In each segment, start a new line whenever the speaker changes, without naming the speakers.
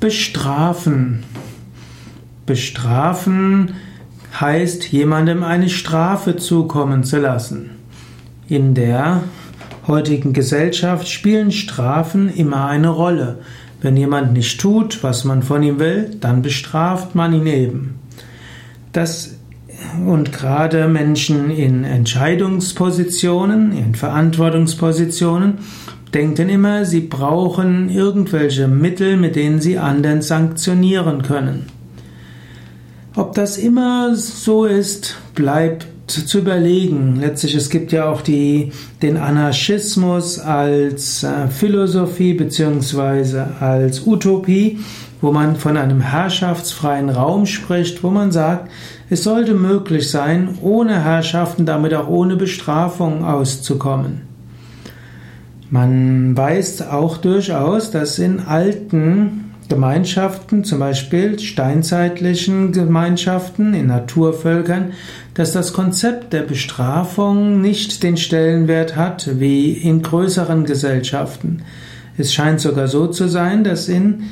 Bestrafen. Bestrafen heißt, jemandem eine Strafe zukommen zu lassen. In der heutigen Gesellschaft spielen Strafen immer eine Rolle. Wenn jemand nicht tut, was man von ihm will, dann bestraft man ihn eben. Das und gerade Menschen in Entscheidungspositionen, in Verantwortungspositionen, denken immer, sie brauchen irgendwelche Mittel, mit denen sie anderen sanktionieren können. Ob das immer so ist, bleibt zu überlegen. Letztlich, es gibt ja auch die, den Anarchismus als äh, Philosophie beziehungsweise als Utopie, wo man von einem herrschaftsfreien Raum spricht, wo man sagt, es sollte möglich sein, ohne Herrschaften, damit auch ohne Bestrafung auszukommen. Man weiß auch durchaus, dass in alten Gemeinschaften, zum Beispiel steinzeitlichen Gemeinschaften, in Naturvölkern, dass das Konzept der Bestrafung nicht den Stellenwert hat wie in größeren Gesellschaften. Es scheint sogar so zu sein, dass in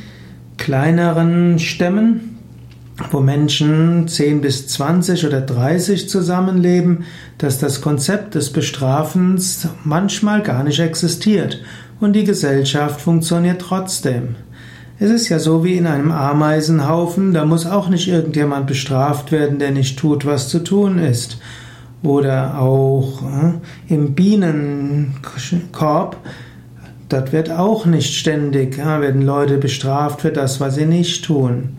kleineren Stämmen, wo Menschen 10 bis 20 oder 30 zusammenleben, dass das Konzept des Bestrafens manchmal gar nicht existiert und die Gesellschaft funktioniert trotzdem. Es ist ja so wie in einem Ameisenhaufen, da muss auch nicht irgendjemand bestraft werden, der nicht tut, was zu tun ist. Oder auch äh, im Bienenkorb, dort wird auch nicht ständig, werden Leute bestraft für das, was sie nicht tun.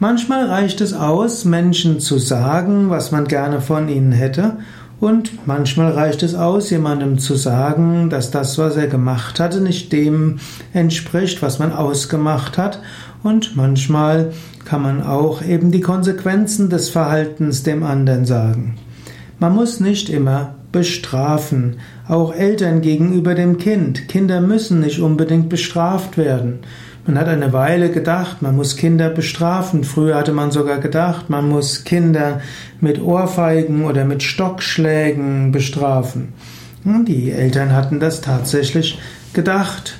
Manchmal reicht es aus, Menschen zu sagen, was man gerne von ihnen hätte, und manchmal reicht es aus, jemandem zu sagen, dass das, was er gemacht hatte, nicht dem entspricht, was man ausgemacht hat. Und manchmal kann man auch eben die Konsequenzen des Verhaltens dem anderen sagen. Man muss nicht immer bestrafen, auch Eltern gegenüber dem Kind. Kinder müssen nicht unbedingt bestraft werden. Man hat eine Weile gedacht, man muss Kinder bestrafen. Früher hatte man sogar gedacht, man muss Kinder mit Ohrfeigen oder mit Stockschlägen bestrafen. Die Eltern hatten das tatsächlich gedacht.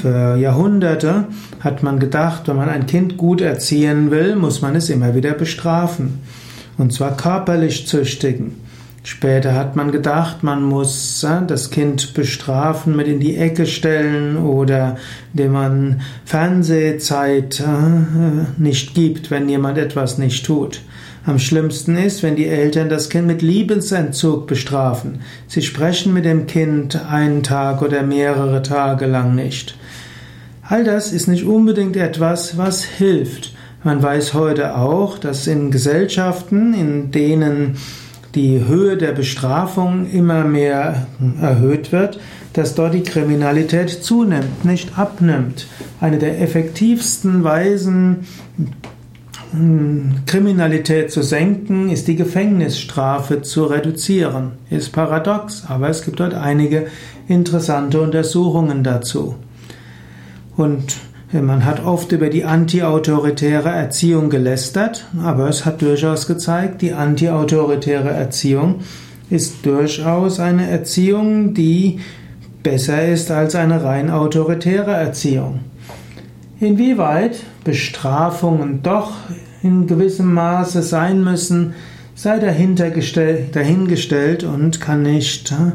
Für Jahrhunderte hat man gedacht, wenn man ein Kind gut erziehen will, muss man es immer wieder bestrafen. Und zwar körperlich züchtigen. Später hat man gedacht, man muss das Kind bestrafen, mit in die Ecke stellen oder indem man Fernsehzeit äh, nicht gibt, wenn jemand etwas nicht tut. Am schlimmsten ist, wenn die Eltern das Kind mit Liebensentzug bestrafen. Sie sprechen mit dem Kind einen Tag oder mehrere Tage lang nicht. All das ist nicht unbedingt etwas, was hilft. Man weiß heute auch, dass in Gesellschaften, in denen die Höhe der Bestrafung immer mehr erhöht wird, dass dort die Kriminalität zunimmt, nicht abnimmt. Eine der effektivsten Weisen, hm, Kriminalität zu senken, ist die Gefängnisstrafe zu reduzieren. Ist paradox, aber es gibt dort einige interessante Untersuchungen dazu. Und man hat oft über die antiautoritäre Erziehung gelästert, aber es hat durchaus gezeigt, die antiautoritäre Erziehung ist durchaus eine Erziehung, die besser ist als eine rein autoritäre Erziehung. Inwieweit Bestrafungen doch in gewissem Maße sein müssen, sei dahingestellt und kann nicht äh,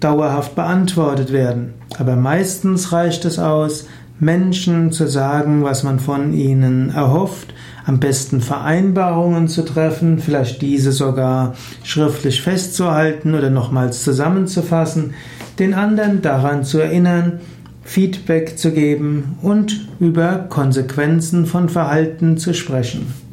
dauerhaft beantwortet werden. Aber meistens reicht es aus, Menschen zu sagen, was man von ihnen erhofft, am besten Vereinbarungen zu treffen, vielleicht diese sogar schriftlich festzuhalten oder nochmals zusammenzufassen, den anderen daran zu erinnern, Feedback zu geben und über Konsequenzen von Verhalten zu sprechen.